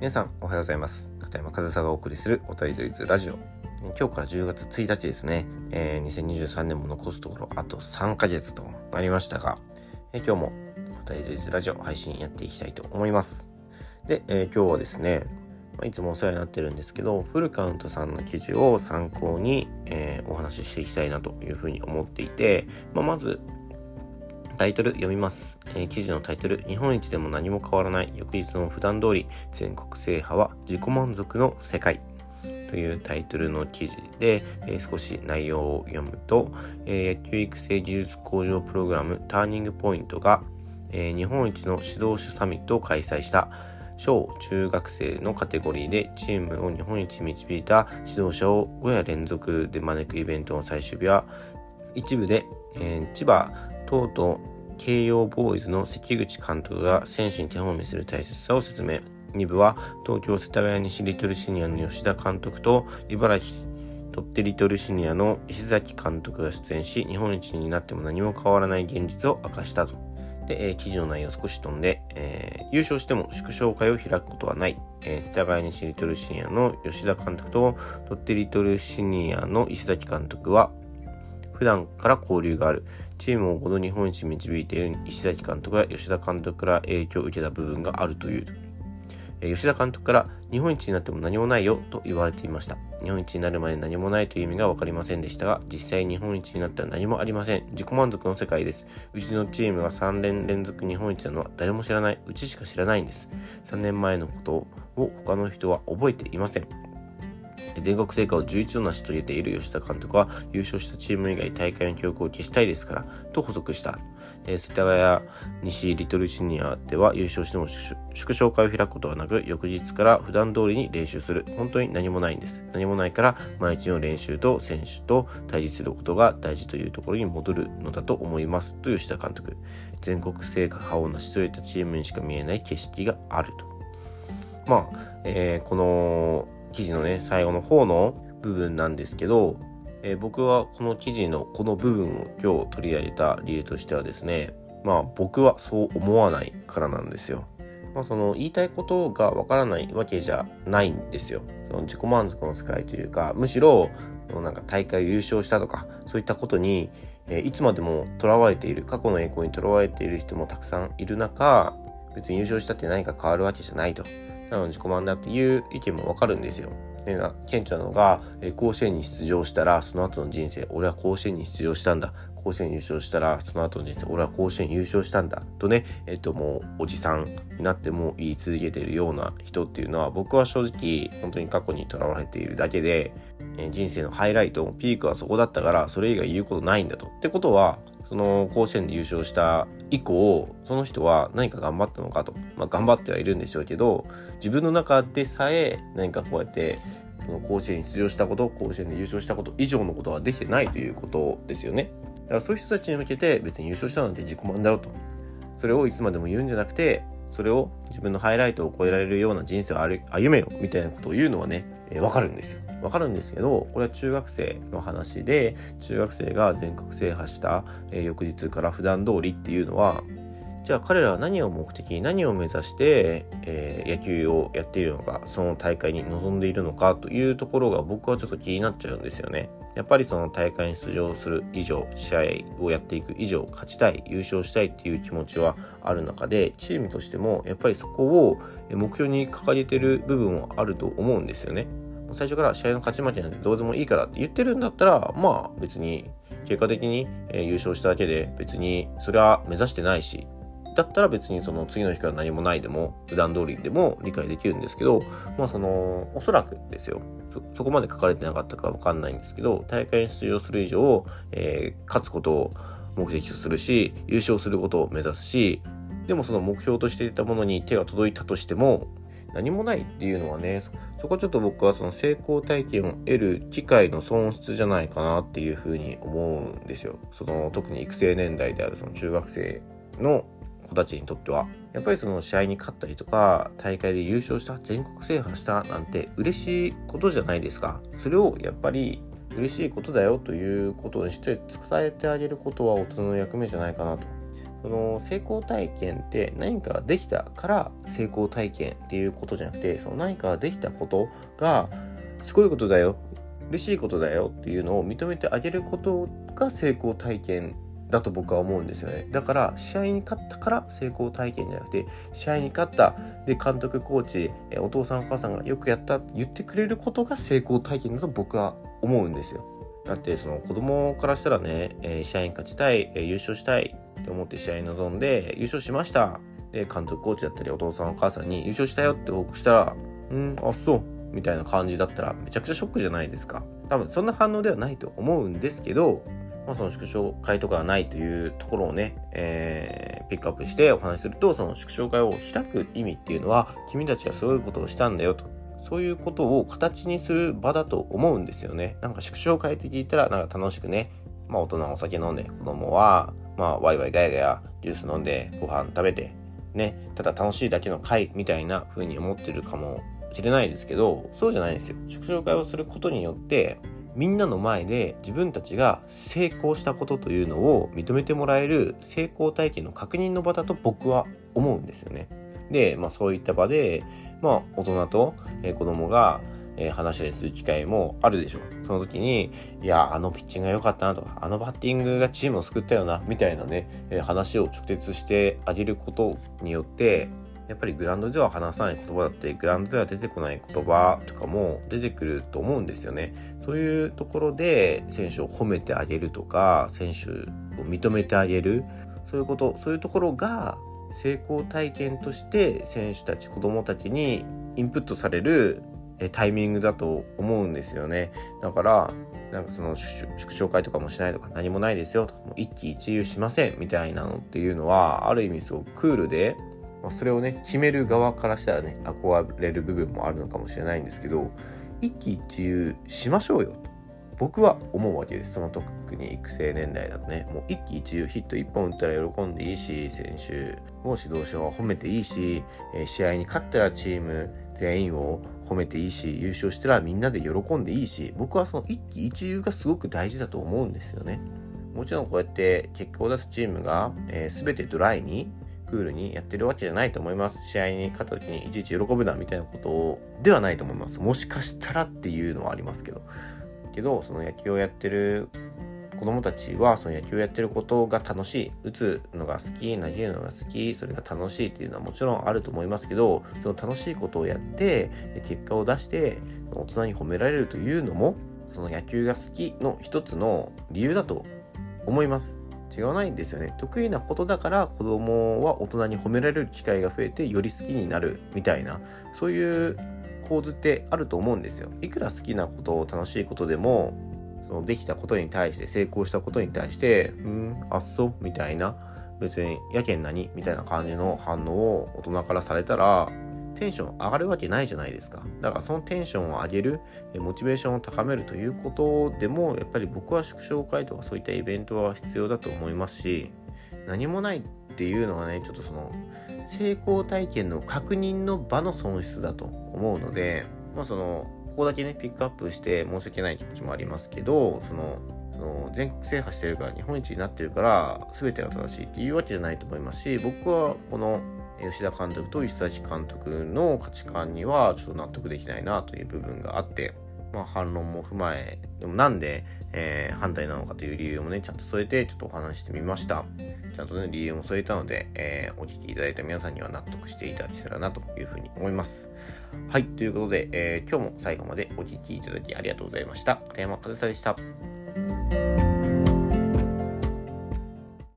皆さんおはようございます。片山和沙がお送りするおたりどりずラジオ。今日から10月1日ですね、えー、2023年も残すところあと3ヶ月となりましたが、えー、今日もおたりどりずラジオ配信やっていきたいと思います。で、えー、今日はですねいつもお世話になってるんですけど、フルカウントさんの記事を参考に、えー、お話ししていきたいなというふうに思っていて、まあ、まず、タイトル読みます、えー、記事のタイトル、日本一でも何も変わらない翌日の普段通り全国制覇は自己満足の世界。というタイトルの記事で、えー、少し内容を読むと、えー、野球育成技術向上プログラムターニングポイントが、え日本一の指導者サミットを開催した小中学生のカテゴリーでチームを日本一導いた指導者を5夜連続で招くイベントの最終日は一部で、えー、千葉とうとう慶応ボーイズの関口監督が選手に手本を見する大切さを説明。2部は東京世田谷西リトルシニアの吉田監督と茨城鳥取リトルシニアの石崎監督が出演し、日本一になっても何も変わらない現実を明かしたと。で、えー、記事の内容を少し飛んで、えー、優勝しても祝勝会を開くことはない。えー、世田谷西リトルシニアの吉田監督と鳥取リトルシニアの石崎監督は、普段から交流がある。チームを5度日本一に導いている石崎監督や吉田監督から影響を受けた部分があるという。吉田監督から日本一になっても何もないよと言われていました。日本一になるまで何もないという意味が分かりませんでしたが、実際日本一になったら何もありません。自己満足の世界です。うちのチームが3年連続日本一なのは誰も知らない。うちしか知らないんです。3年前のことを他の人は覚えていません。全国成果を11度成し遂げている吉田監督は優勝したチーム以外大会の記憶を消したいですからと補足した。えー、世田谷西リトルシニアでは優勝しても祝勝会を開くことはなく翌日から普段通りに練習する。本当に何もないんです。何もないから毎日の練習と選手と対峙することが大事というところに戻るのだと思いますと吉田監督。全国成果を成し遂げたチームにしか見えない景色があると。まあ、えー、この記事のね、最後の方の部分なんですけど、えー、僕はこの記事のこの部分を今日取り上げた理由としてはですね、まあ僕はそう思わないからなんですよ。まあその言いたいことがわからないわけじゃないんですよ。その自己満足の世界というか、むしろなんか大会優勝したとか、そういったことに、えー、いつまでもとらわれている、過去の栄光にとらわれている人もたくさんいる中、別に優勝したって何か変わるわけじゃないと。なので自己満だっていう意見もわかるんですよ。でな顕著なのが、え甲子園に出場したらその後の人生俺は甲子園に出場したんだ甲子園優勝したらその後の人生俺は甲子園優勝したんだとねえっともうおじさんになっても言い続けてるような人っていうのは僕は正直本当に過去にとらわれているだけで、え人生のハイライトピークはそこだったからそれ以外言うことないんだとってことはその甲子園で優勝した以降、その人は何か頑張ったのかと。まあ、頑張ってはいるんでしょうけど、自分の中でさえ何かこうやって、その甲子園に出場したこと、甲子園で優勝したこと以上のことはできてないということですよね。だからそういう人たちに向けて別に優勝したなんて自己満だろうと。それをいつまでも言うんじゃなくて、それを自分のハイライトを超えられるような人生を歩めよみたいなことを言うのはね、えー、わかるんですよ。わかるんですけど、これは中学生の話で、中学生が全国制覇した、えー、翌日から普段通りっていうのは、じゃあ彼らは何を目的に何を目指して、えー、野球をやっているのかその大会に臨んでいるのかというところが僕はちょっと気になっちゃうんですよね。やっぱりその大会に出場する以上試合をやっていく以上勝ちたい優勝したいっていう気持ちはある中でチームとしてもやっぱりそこを目標に掲げてる部分はあると思うんですよね。最初から試合の勝ち負けなんてどうでもいいからって言ってるんだったらまあ別に結果的に優勝しただけで別にそれは目指してないしだったら別にその次の日から何もないでも普段通りでも理解できるんですけどまあそのおそらくですよ。そこまで書かれてなかったかわかんないんですけど大会に出場する以上、えー、勝つことを目的とするし優勝することを目指すしでもその目標としていたものに手が届いたとしても何もないっていうのはねそこはちょっと僕はその成功体験を得る機会の損失じゃないかなっていうふうに思うんですよ。その特に育成年代であるその中学生の子たちにとってはやっぱりその試合に勝ったりとか大会で優勝した全国制覇したなんて嬉しいことじゃないですか。それをやっぱり嬉しいことだよということにして伝えてあげることは大人の役目じゃないかなと。その成功体験って何かができたから成功体験っていうことじゃなくてその何かができたことがすごいことだよ嬉しいことだよっていうのを認めてあげることが成功体験だと僕は思うんですよね。だから試合に勝ったから成功体験じゃなくて試合に勝ったで監督コーチお父さんお母さんがよくやったって言ってくれることが成功体験だと僕は思うんですよ。だってその子供からしたらね、え、試合に勝ちたい、え、優勝したいって思って試合に臨んで優勝しました。で監督コーチだったりお父さんお母さんに優勝したよって報告したらうんあそうみたいな感じだったらめちゃくちゃショックじゃないですか。多分そんな反応ではないと思うんですけどまあ、その縮小会とかがないというところをね、えー、ピックアップしてお話しすると、その縮小会を開く意味っていうのは、君たちがすごいことをしたんだよと。そういうことを形にする場だと思うんですよね。なんか縮小会って聞いたら、なんか楽しくね、まあ大人はお酒飲んで、子供は、まあワイワイガヤガヤジュース飲んで、ご飯食べて、ね、ただ楽しいだけの会みたいな風に思ってるかもしれないですけど、そうじゃないんですよ。縮小会をすることによって、みんなの前で自分たちが成功したことというのを認めてもらえる成功体験の確認の場だと僕は思うんですよね。で、まあそういった場で、まあ大人と子供が話したりする機会もあるでしょう。その時に、いや、あのピッチングが良かったなとか、あのバッティングがチームを救ったよな、みたいなね、話を直接してあげることによって、やっぱりグラウンドでは話さない言葉だってグラウンドでは出てこない言葉とかも出てくると思うんですよね。そういうところで選手を褒めてあげるとか選手を認めてあげるそういうことそういうところが成功体験として選手たち子どもたちにインプットされるタイミングだと思うんですよね。だからなんかその縮小会とかもしないとか何もないですよとかもう一喜一憂しませんみたいなのっていうのはある意味すごくクールでまあ、それをね決める側からしたらね憧れる部分もあるのかもしれないんですけど一喜一憂しましょうよと。僕は思うわけです。その特に育成年代だとね。もう一喜一憂ヒット1本打ったら喜んでいいし選手を指導者は褒めていいし、え、試合に勝ったらチーム全員を褒めていいし優勝したらみんなで喜んでいいし僕はその一喜一憂がすごく大事だと思うんですよね。もちろんこうやって結果を出すチームが、えー、全てドライにクールにやってるわけじゃないと思います。試合に勝った時にいちいち喜ぶなみたいなことではないと思います。もしかしたらっていうのはありますけど。けど、その野球をやってる子供たちはその野球をやってることが楽しい打つのが好き投げるのが好きそれが楽しいっていうのはもちろんあると思いますけどその楽しいことをやって結果を出して大人に褒められるというのもその野球が好きの一つの理由だと思います違わないんですよね。得意なことだから子供は大人に褒められる機会が増えてより好きになるみたいなそういう構図ってあると思うんですよ。いくら好きなことを楽しいことでもそのできたことに対して成功したことに対してうんあっそうみたいな別にやけん何みたいな感じの反応を大人からされたらテンション上がるわけないじゃないですか。だからそのテンションを上げる、モチベーションを高めるということでも、やっぱり僕は縮小会とかそういったイベントは必要だと思いますし、何もないっていうのはね、ちょっとその、成功体験の確認の場の損失だと思うので、まあその、ここだけね、ピックアップして申し訳ない気持ちもありますけど、その、の全国制覇してるから日本一になってるから全てが正しいっていうわけじゃないと思いますし僕はこの吉田監督と石崎監督の価値観にはちょっと納得できないなという部分があって、まあ、反論も踏まえ、でもなんで、えー、反対なのかという理由もね、ちゃんと添えてちょっとお話してみました。ちゃんとね、理由も添えたので、えー、お聞きいただいた皆さんには納得していただけたらなというふうに思います。はい、ということで、えー、今日も最後までお聞きいただきありがとうございました。片山和沙でした。